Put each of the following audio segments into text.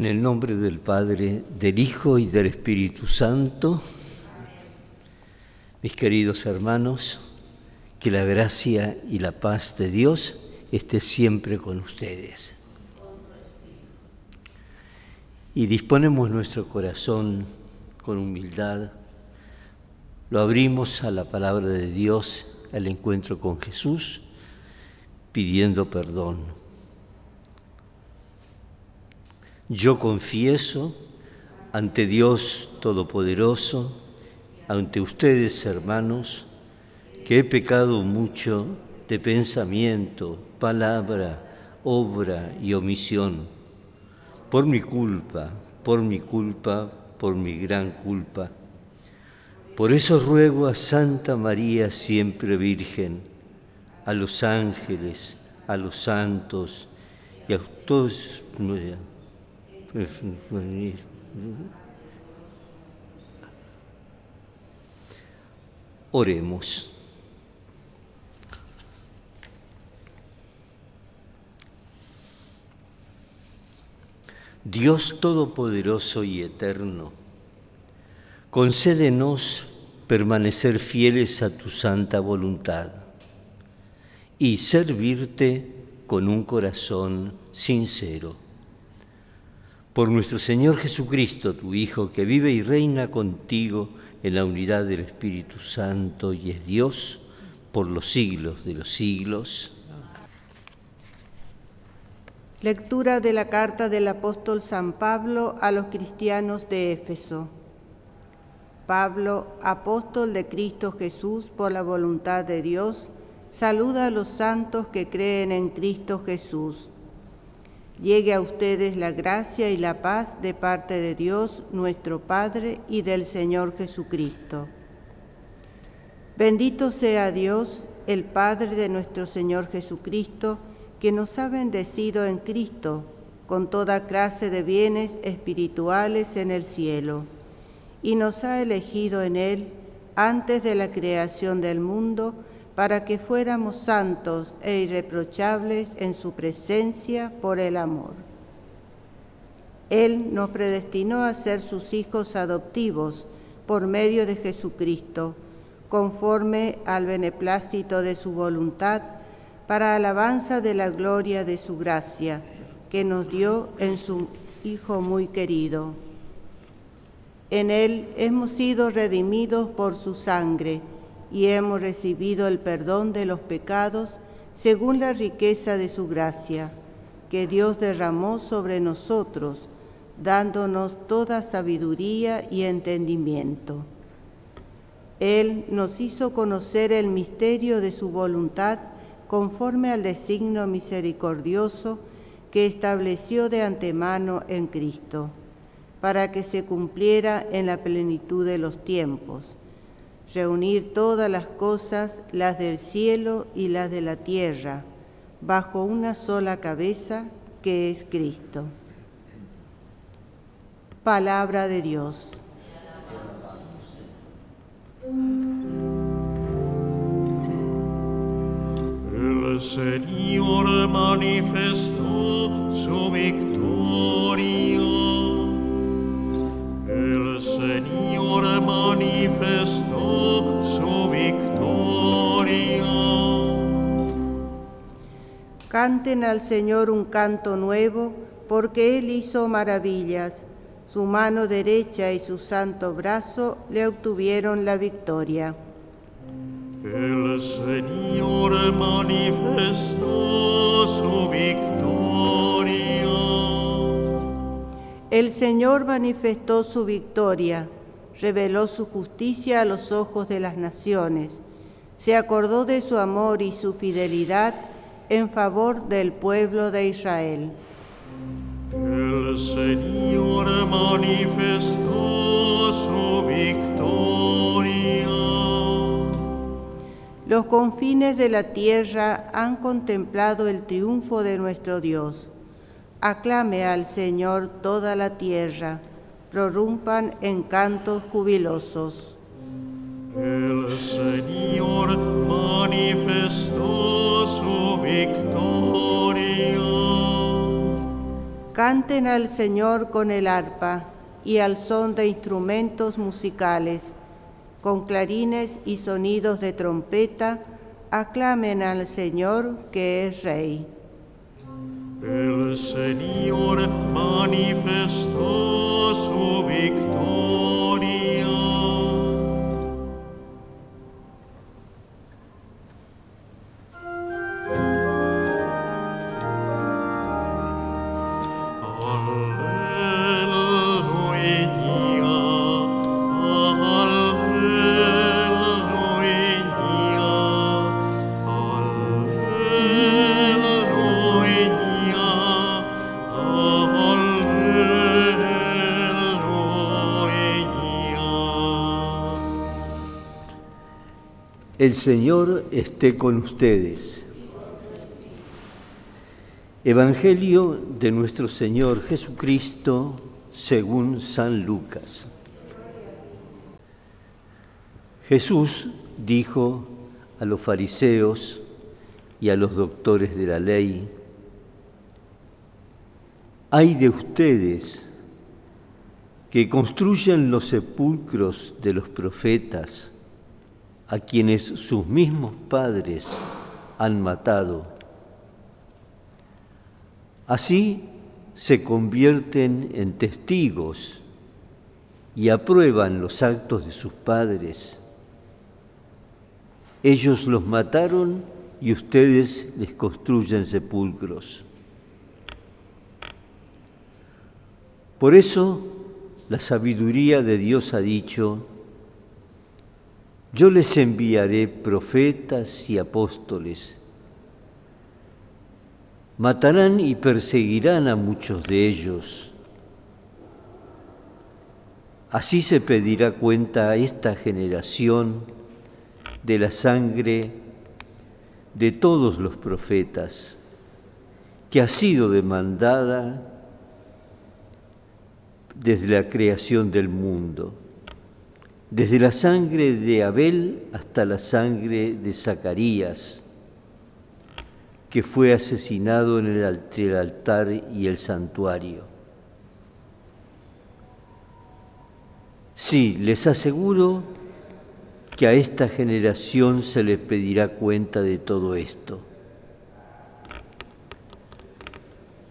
En el nombre del Padre, del Hijo y del Espíritu Santo, mis queridos hermanos, que la gracia y la paz de Dios esté siempre con ustedes. Y disponemos nuestro corazón con humildad, lo abrimos a la palabra de Dios, al encuentro con Jesús, pidiendo perdón Yo confieso ante Dios Todopoderoso, ante ustedes hermanos, que he pecado mucho de pensamiento, palabra, obra y omisión, por mi culpa, por mi culpa, por mi gran culpa. Por eso ruego a Santa María siempre Virgen, a los ángeles, a los santos y a todos Oremos. Dios Todopoderoso y Eterno, concédenos permanecer fieles a tu santa voluntad y servirte con un corazón sincero por nuestro Señor Jesucristo, tu Hijo, que vive y reina contigo en la unidad del Espíritu Santo y es Dios por los siglos de los siglos. Lectura de la carta del apóstol San Pablo a los cristianos de Éfeso. Pablo, apóstol de Cristo Jesús por la voluntad de Dios, saluda a los santos que creen en Cristo Jesús Llegue a ustedes la gracia y la paz de parte de Dios nuestro Padre y del Señor Jesucristo. Bendito sea Dios, el Padre de nuestro Señor Jesucristo, que nos ha bendecido en Cristo con toda clase de bienes espirituales en el cielo, y nos ha elegido en Él antes de la creación del mundo, para que fuéramos santos e irreprochables en su presencia por el amor. Él nos predestinó a ser sus hijos adoptivos por medio de Jesucristo, conforme al beneplácito de su voluntad, para alabanza de la gloria de su gracia, que nos dio en su Hijo muy querido. En Él hemos sido redimidos por su sangre, y hemos recibido el perdón de los pecados según la riqueza de su gracia, que Dios derramó sobre nosotros, dándonos toda sabiduría y entendimiento. Él nos hizo conocer el misterio de su voluntad conforme al designio misericordioso que estableció de antemano en Cristo, para que se cumpliera en la plenitud de los tiempos reunir todas las cosas, las del cielo y las de la tierra, bajo una sola cabeza que es Cristo. Palabra de Dios. El Señor manifestó su victoria. El Señor manifestó su victoria. Canten al Señor un canto nuevo, porque Él hizo maravillas. Su mano derecha y su santo brazo le obtuvieron la victoria. El Señor manifestó su victoria. El Señor manifestó su victoria, reveló su justicia a los ojos de las naciones, se acordó de su amor y su fidelidad en favor del pueblo de Israel. El Señor manifestó su victoria. Los confines de la tierra han contemplado el triunfo de nuestro Dios Aclame al Señor toda la tierra, prorrumpan en cantos jubilosos. El Señor manifestó su victoria. Canten al Señor con el arpa y al son de instrumentos musicales, con clarines y sonidos de trompeta, aclamen al Señor que es Rey. El Señor manifestó su victoria. El Señor esté con ustedes. Evangelio de nuestro Señor Jesucristo según San Lucas. Jesús dijo a los fariseos y a los doctores de la ley, hay de ustedes que construyen los sepulcros de los profetas, a quienes sus mismos padres han matado. Así se convierten en testigos y aprueban los actos de sus padres. Ellos los mataron y ustedes les construyen sepulcros. Por eso la sabiduría de Dios ha dicho, yo les enviaré profetas y apóstoles. Matarán y perseguirán a muchos de ellos. Así se pedirá cuenta a esta generación de la sangre de todos los profetas que ha sido demandada desde la creación del mundo desde la sangre de Abel hasta la sangre de Zacarías, que fue asesinado en el, entre el altar y el santuario. Sí, les aseguro que a esta generación se les pedirá cuenta de todo esto.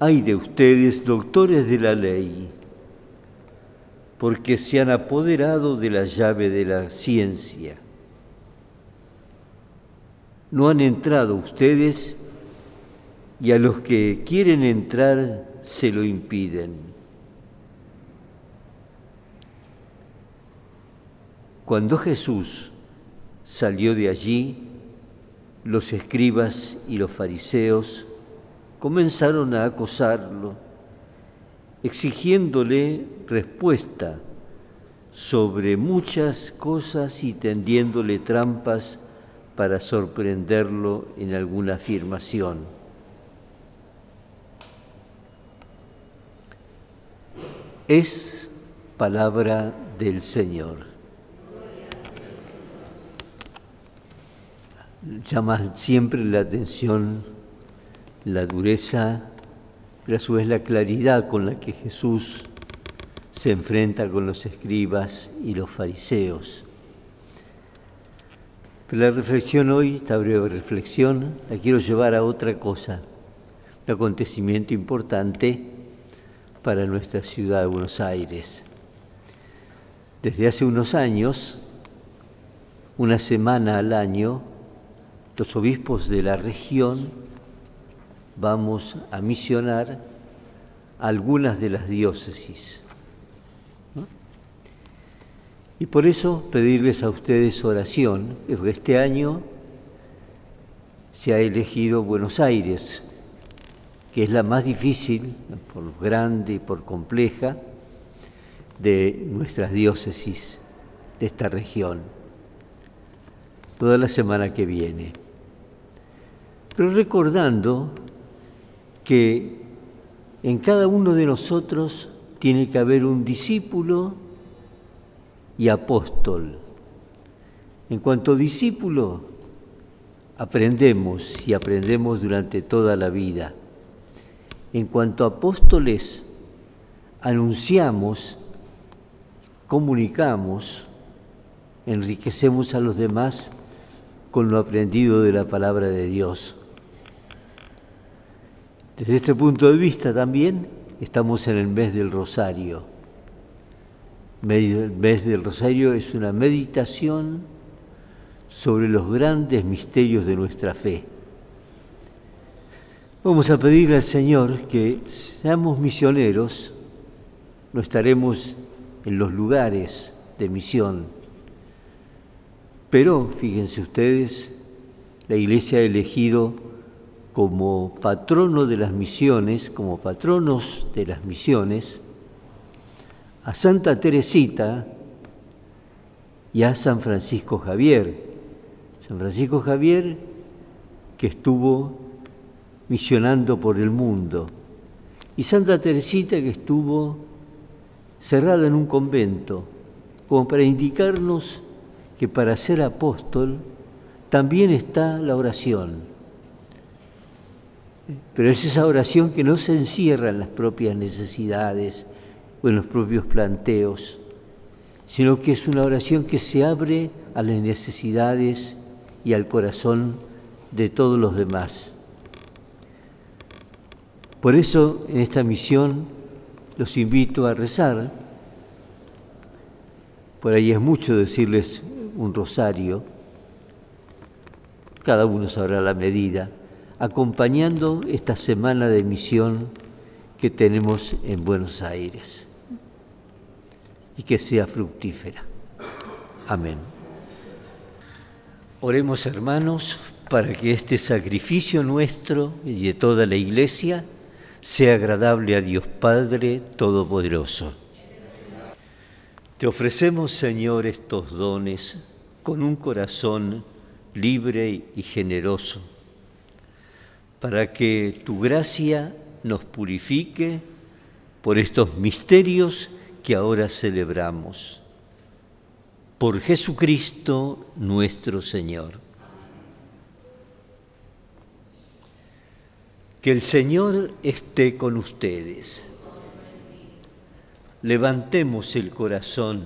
Hay de ustedes, doctores de la ley, porque se han apoderado de la llave de la ciencia. No han entrado ustedes y a los que quieren entrar se lo impiden. Cuando Jesús salió de allí, los escribas y los fariseos comenzaron a acosarlo exigiéndole respuesta sobre muchas cosas y tendiéndole trampas para sorprenderlo en alguna afirmación. Es palabra del Señor. Llama siempre la atención la dureza pero a su vez la claridad con la que Jesús se enfrenta con los escribas y los fariseos. Pero la reflexión hoy, esta breve reflexión, la quiero llevar a otra cosa, un acontecimiento importante para nuestra ciudad de Buenos Aires. Desde hace unos años, una semana al año, los obispos de la región vamos a misionar algunas de las diócesis. Y por eso pedirles a ustedes oración, porque este año se ha elegido Buenos Aires, que es la más difícil, por grande y por compleja, de nuestras diócesis de esta región, toda la semana que viene. Pero recordando que en cada uno de nosotros tiene que haber un discípulo y apóstol. En cuanto discípulo, aprendemos y aprendemos durante toda la vida. en cuanto apóstoles, anunciamos, comunicamos, enriquecemos a los demás con lo aprendido de la palabra de Dios. Desde este punto de vista también estamos en el mes del Rosario. El mes del Rosario es una meditación sobre los grandes misterios de nuestra fe. Vamos a pedirle al Señor que seamos misioneros, no estaremos en los lugares de misión, pero fíjense ustedes, la Iglesia ha elegido como patrono de las misiones, como patronos de las misiones, a Santa Teresita y a San Francisco Javier. San Francisco Javier que estuvo misionando por el mundo y Santa Teresita que estuvo cerrada en un convento, como para indicarnos que para ser apóstol también está la oración pero es esa oración que no se encierra en las propias necesidades o en los propios planteos, sino que es una oración que se abre a las necesidades y al corazón de todos los demás. Por eso en esta misión los invito a rezar. Por ahí es mucho decirles un rosario, cada uno sabrá la medida acompañando esta semana de misión que tenemos en Buenos Aires y que sea fructífera. Amén. Oremos hermanos para que este sacrificio nuestro y de toda la Iglesia sea agradable a Dios Padre Todopoderoso. Te ofrecemos, Señor, estos dones con un corazón libre y generoso para que tu gracia nos purifique por estos misterios que ahora celebramos. Por Jesucristo nuestro Señor. Que el Señor esté con ustedes. Levantemos el corazón.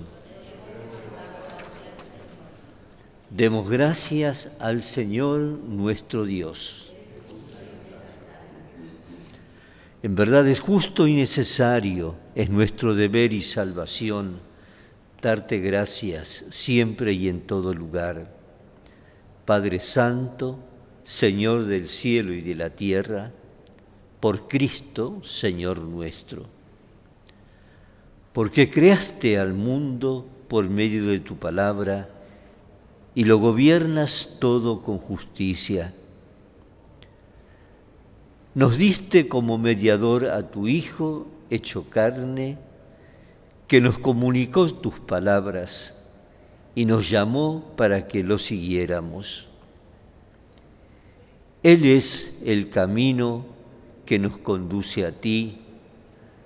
Demos gracias al Señor nuestro Dios. En verdad es justo y necesario, es nuestro deber y salvación, darte gracias siempre y en todo lugar. Padre Santo, Señor del cielo y de la tierra, por Cristo, Señor nuestro. Porque creaste al mundo por medio de tu palabra y lo gobiernas todo con justicia nos diste como mediador a tu Hijo hecho carne, que nos comunicó tus palabras y nos llamó para que lo siguiéramos. Él es el camino que nos conduce a ti,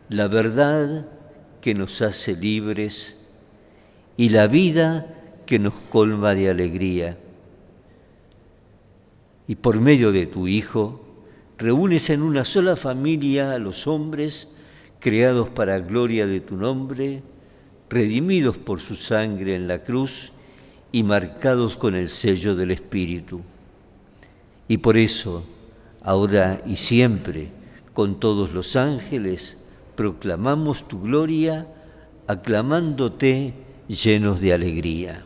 la verdad que nos hace libres y la vida que nos colma de alegría. Y por medio de tu Hijo, reúnes en una sola familia a los hombres creados para gloria de tu nombre, redimidos por su sangre en la cruz y marcados con el sello del Espíritu. Y por eso, ahora y siempre, con todos los ángeles, proclamamos tu gloria, aclamándote llenos de alegría.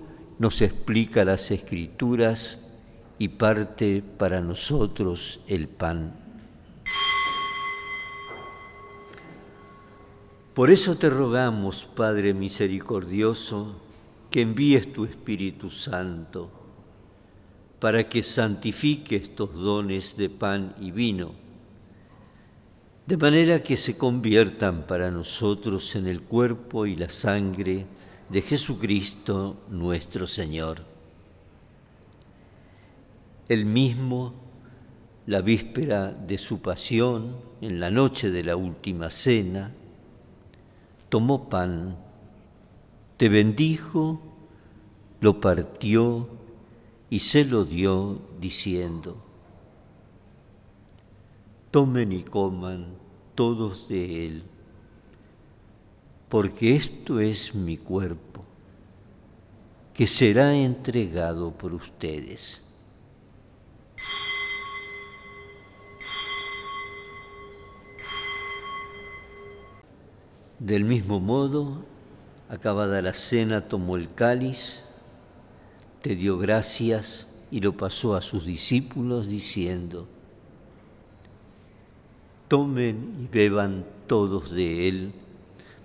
nos explica las escrituras y parte para nosotros el pan. Por eso te rogamos, Padre misericordioso, que envíes tu Espíritu Santo para que santifique estos dones de pan y vino, de manera que se conviertan para nosotros en el cuerpo y la sangre de Jesucristo nuestro Señor. El mismo, la víspera de su pasión, en la noche de la última cena, tomó pan, te bendijo, lo partió y se lo dio diciendo, tomen y coman todos de él, porque esto es mi cuerpo, que será entregado por ustedes. Del mismo modo, acabada la cena, tomó el cáliz, te dio gracias y lo pasó a sus discípulos diciendo, tomen y beban todos de él,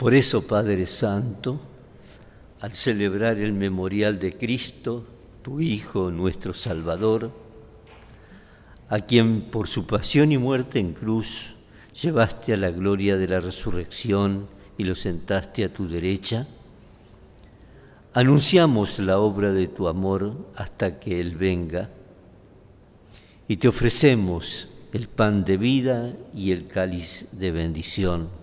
Por eso, Padre Santo, al celebrar el memorial de Cristo, tu Hijo, nuestro Salvador, a quien por su pasión y muerte en cruz llevaste a la gloria de la resurrección y lo sentaste a tu derecha. Anunciamos la obra de tu amor hasta que Él venga y te ofrecemos el pan de vida y el cáliz de bendición.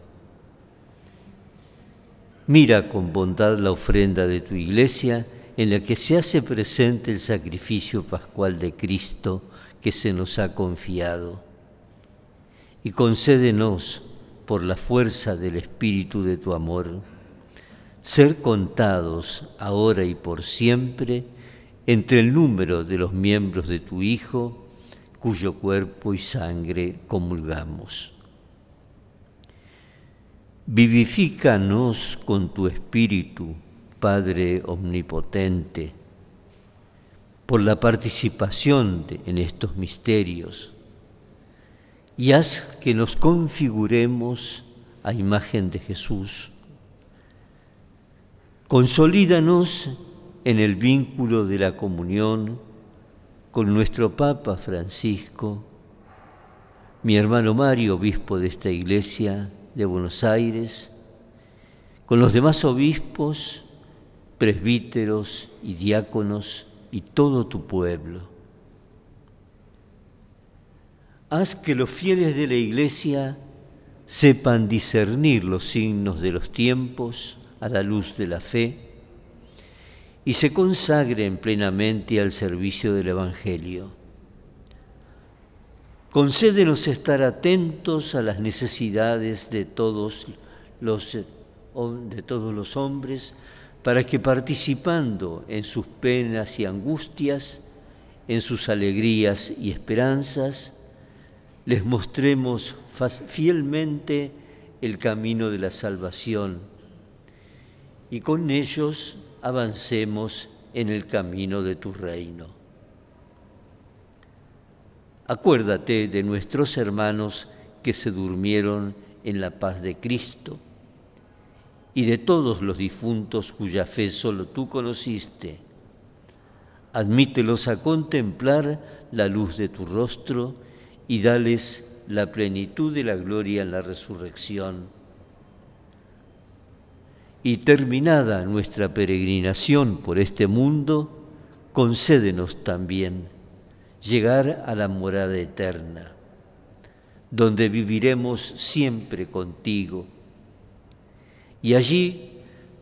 Mira con bondad la ofrenda de tu iglesia en la que se hace presente el sacrificio pascual de Cristo que se nos ha confiado y concédenos, por la fuerza del Espíritu de tu amor, ser contados ahora y por siempre entre el número de los miembros de tu Hijo, cuyo cuerpo y sangre comulgamos. Vivifícanos con tu Espíritu, Padre Omnipotente, por la participación en estos misterios y haz que nos configuremos a imagen de Jesús. Consolídanos en el vínculo de la comunión con nuestro Papa Francisco, mi hermano Mario, obispo de esta iglesia de Buenos Aires, con los demás obispos, presbíteros y diáconos y todo tu pueblo haz que los fieles de la Iglesia sepan discernir los signos de los tiempos a la luz de la fe y se consagren plenamente al servicio del Evangelio. Concédenos estar atentos a las necesidades de todos los, de todos los hombres para que participando en sus penas y angustias, en sus alegrías y esperanzas, les mostremos fielmente el camino de la salvación y con ellos avancemos en el camino de tu reino. Acuérdate de nuestros hermanos que se durmieron en la paz de Cristo y de todos los difuntos cuya fe solo tú conociste. Admítelos a contemplar la luz de tu rostro y dales la plenitud de la gloria en la resurrección. y terminada nuestra peregrinación por este mundo, concédenos también llegar a la morada eterna, donde viviremos siempre contigo. Y allí,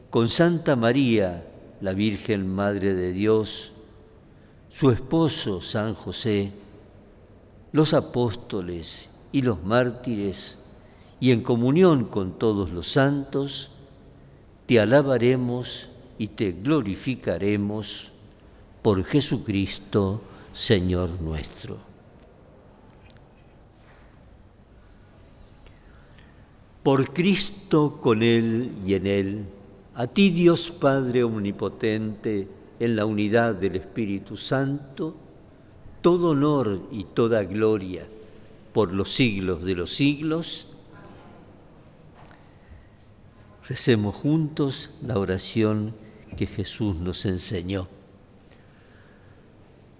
con Santa María, la Virgen Madre de Dios, su esposo San José, los apóstoles y los mártires, y en comunión con todos los santos, te alabaremos y te glorificaremos por Jesucristo, Señor nuestro. Por Cristo, con Él y en Él, a ti Dios Padre Omnipotente, en la unidad del Espíritu Santo, todo honor y toda gloria por los siglos de los siglos. Recemos juntos la oración que Jesús nos enseñó.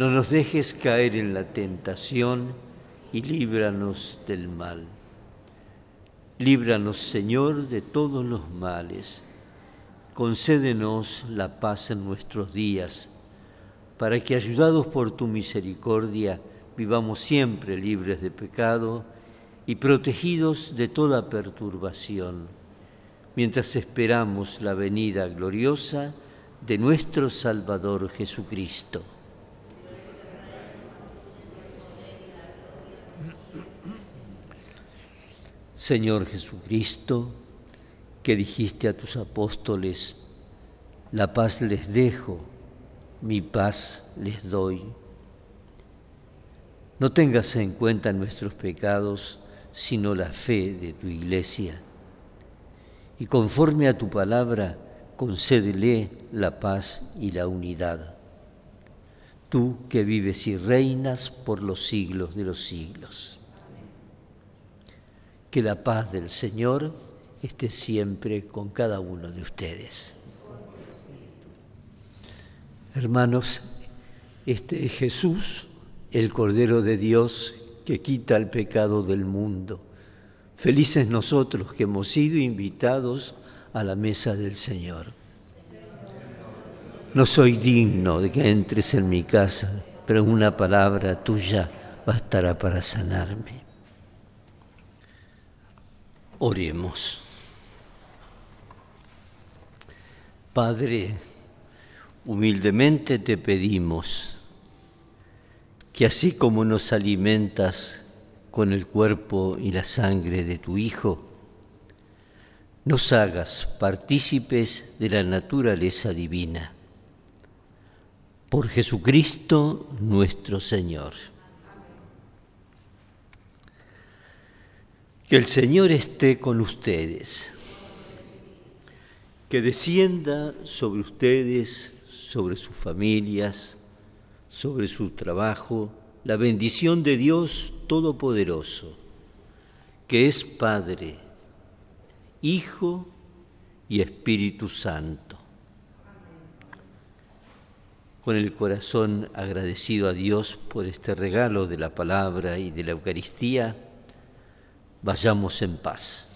No nos dejes caer en la tentación y líbranos del mal. Líbranos, Señor, de todos los males. Concédenos la paz en nuestros días para que, ayudados por tu misericordia, vivamos siempre libres de pecado y protegidos de toda perturbación, mientras esperamos la venida gloriosa de nuestro Salvador Jesucristo. Señor Jesucristo, que dijiste a tus apóstoles, la paz les dejo mi paz les doy. No tengas en cuenta nuestros pecados, sino la fe de tu iglesia. Y conforme a tu palabra, concédele la paz y la unidad. Tú que vives y reinas por los siglos de los siglos. Que la paz del Señor esté siempre con cada uno de ustedes. Hermanos, este es Jesús, el Cordero de Dios que quita el pecado del mundo. Felices nosotros que hemos sido invitados a la mesa del Señor. No soy digno de que entres en mi casa, pero una palabra tuya bastará para sanarme. Oremos. Padre, Humildemente te pedimos que así como nos alimentas con el cuerpo y la sangre de tu Hijo, nos hagas partícipes de la naturaleza divina. Por Jesucristo nuestro Señor. Que el Señor esté con ustedes. Que descienda sobre ustedes sobre sus familias, sobre su trabajo, la bendición de Dios Todopoderoso, que es Padre, Hijo y Espíritu Santo. Con el corazón agradecido a Dios por este regalo de la palabra y de la Eucaristía, vayamos en paz.